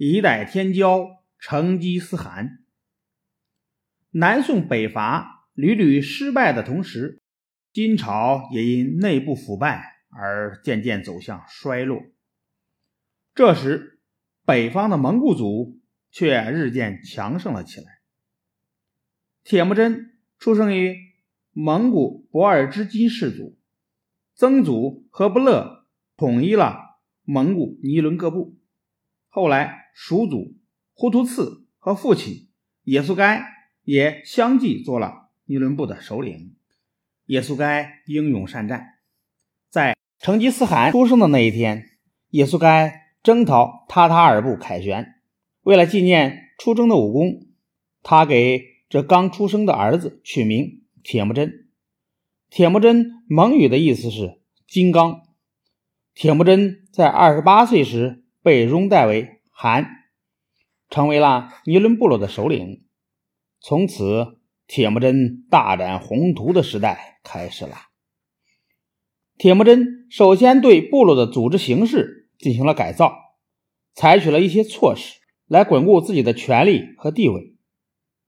一代天骄，成吉思汗。南宋北伐屡屡失败的同时，金朝也因内部腐败而渐渐走向衰落。这时，北方的蒙古族却日渐强盛了起来。铁木真出生于蒙古博尔之金氏族，曾祖和不勒统一了蒙古尼伦各部，后来叔祖忽图次和父亲也速该也相继做了尼伦部的首领。也速该英勇善战，在成吉思汗出生的那一天，也速该征讨塔塔尔部凯旋。为了纪念出征的武功，他给这刚出生的儿子取名铁木真。铁木真蒙语的意思是金刚。铁木真在二十八岁时被拥戴为汗，成为了尼伦部落的首领。从此，铁木真大展宏图的时代开始了。铁木真首先对部落的组织形式进行了改造，采取了一些措施来巩固自己的权力和地位，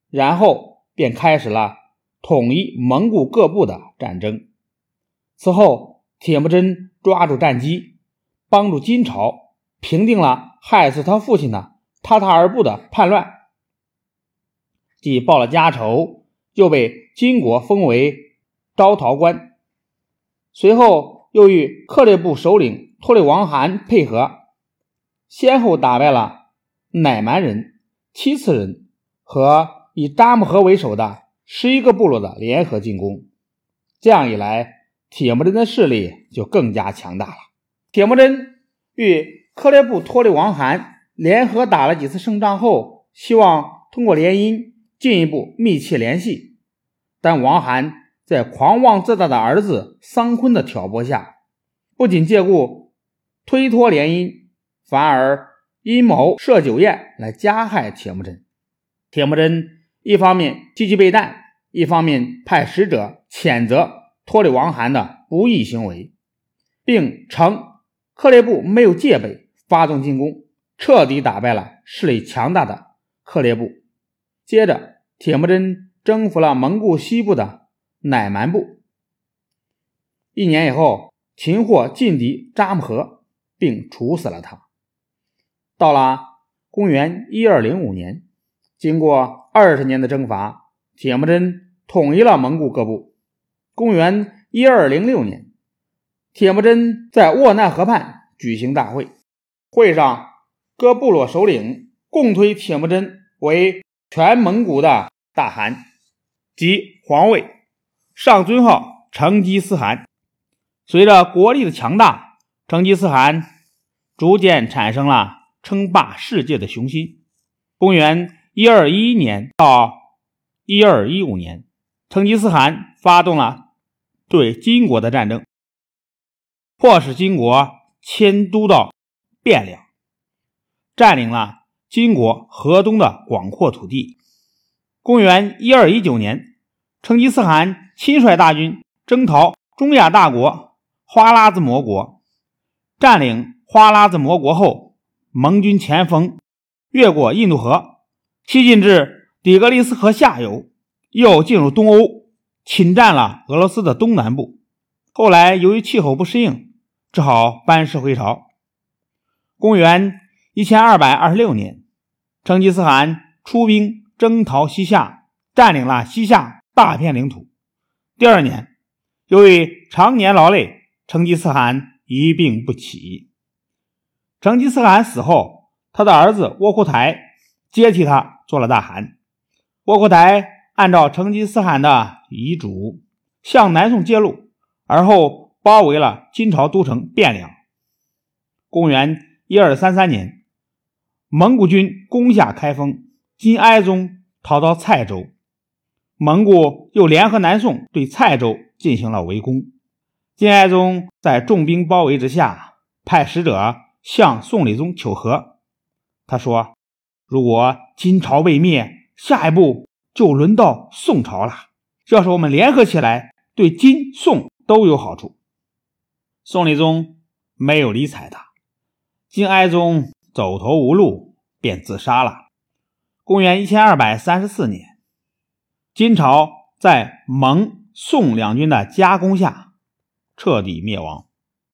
然后便开始了统一蒙古各部的战争。此后，铁木真抓住战机，帮助金朝平定了害死他父亲的塔塔尔部的叛乱，既报了家仇，又被金国封为招讨官。随后，又与克烈部首领托里王汗配合，先后打败了乃蛮人、七次人和以扎木合为首的十一个部落的联合进攻。这样一来，铁木真的势力就更加强大了。铁木真与克烈部托里王汗联合打了几次胜仗后，希望通过联姻进一步密切联系，但王汗。在狂妄自大的儿子桑坤的挑拨下，不仅借故推脱联姻，反而阴谋设酒宴来加害铁木真。铁木真一方面积极备战，一方面派使者谴责托里王汗的不义行为，并称克烈部没有戒备，发动进攻，彻底打败了势力强大的克烈部。接着，铁木真征服了蒙古西部的。乃蛮部一年以后，擒获劲敌扎木合，并处死了他。到了公元一二零五年，经过二十年的征伐，铁木真统一了蒙古各部。公元一二零六年，铁木真在沃难河畔举行大会，会上各部落首领共推铁木真为全蒙古的大汗即皇位。上尊号成吉思汗。随着国力的强大，成吉思汗逐渐产生了称霸世界的雄心。公元一二一一年到一二一五年，成吉思汗发动了对金国的战争，迫使金国迁都到汴梁，占领了金国河东的广阔土地。公元一二一九年。成吉思汗亲率大军征讨中亚大国花剌子模国，占领花剌子模国后，盟军前锋越过印度河，西进至底格里斯河下游，又进入东欧，侵占了俄罗斯的东南部。后来由于气候不适应，只好班师回朝。公元一千二百二十六年，成吉思汗出兵征讨西夏，占领了西夏。大片领土。第二年，由于常年劳累，成吉思汗一病不起。成吉思汗死后，他的儿子窝阔台接替他做了大汗。窝阔台按照成吉思汗的遗嘱，向南宋揭露，而后包围了金朝都城汴梁。公元一二三三年，蒙古军攻下开封，金哀宗逃到蔡州。蒙古又联合南宋对蔡州进行了围攻，金哀宗在重兵包围之下，派使者向宋理宗求和。他说：“如果金朝未灭，下一步就轮到宋朝了。要是我们联合起来，对金宋都有好处。”宋理宗没有理睬他。金哀宗走投无路，便自杀了。公元一千二百三十四年，金朝在蒙、宋两军的夹攻下彻底灭亡。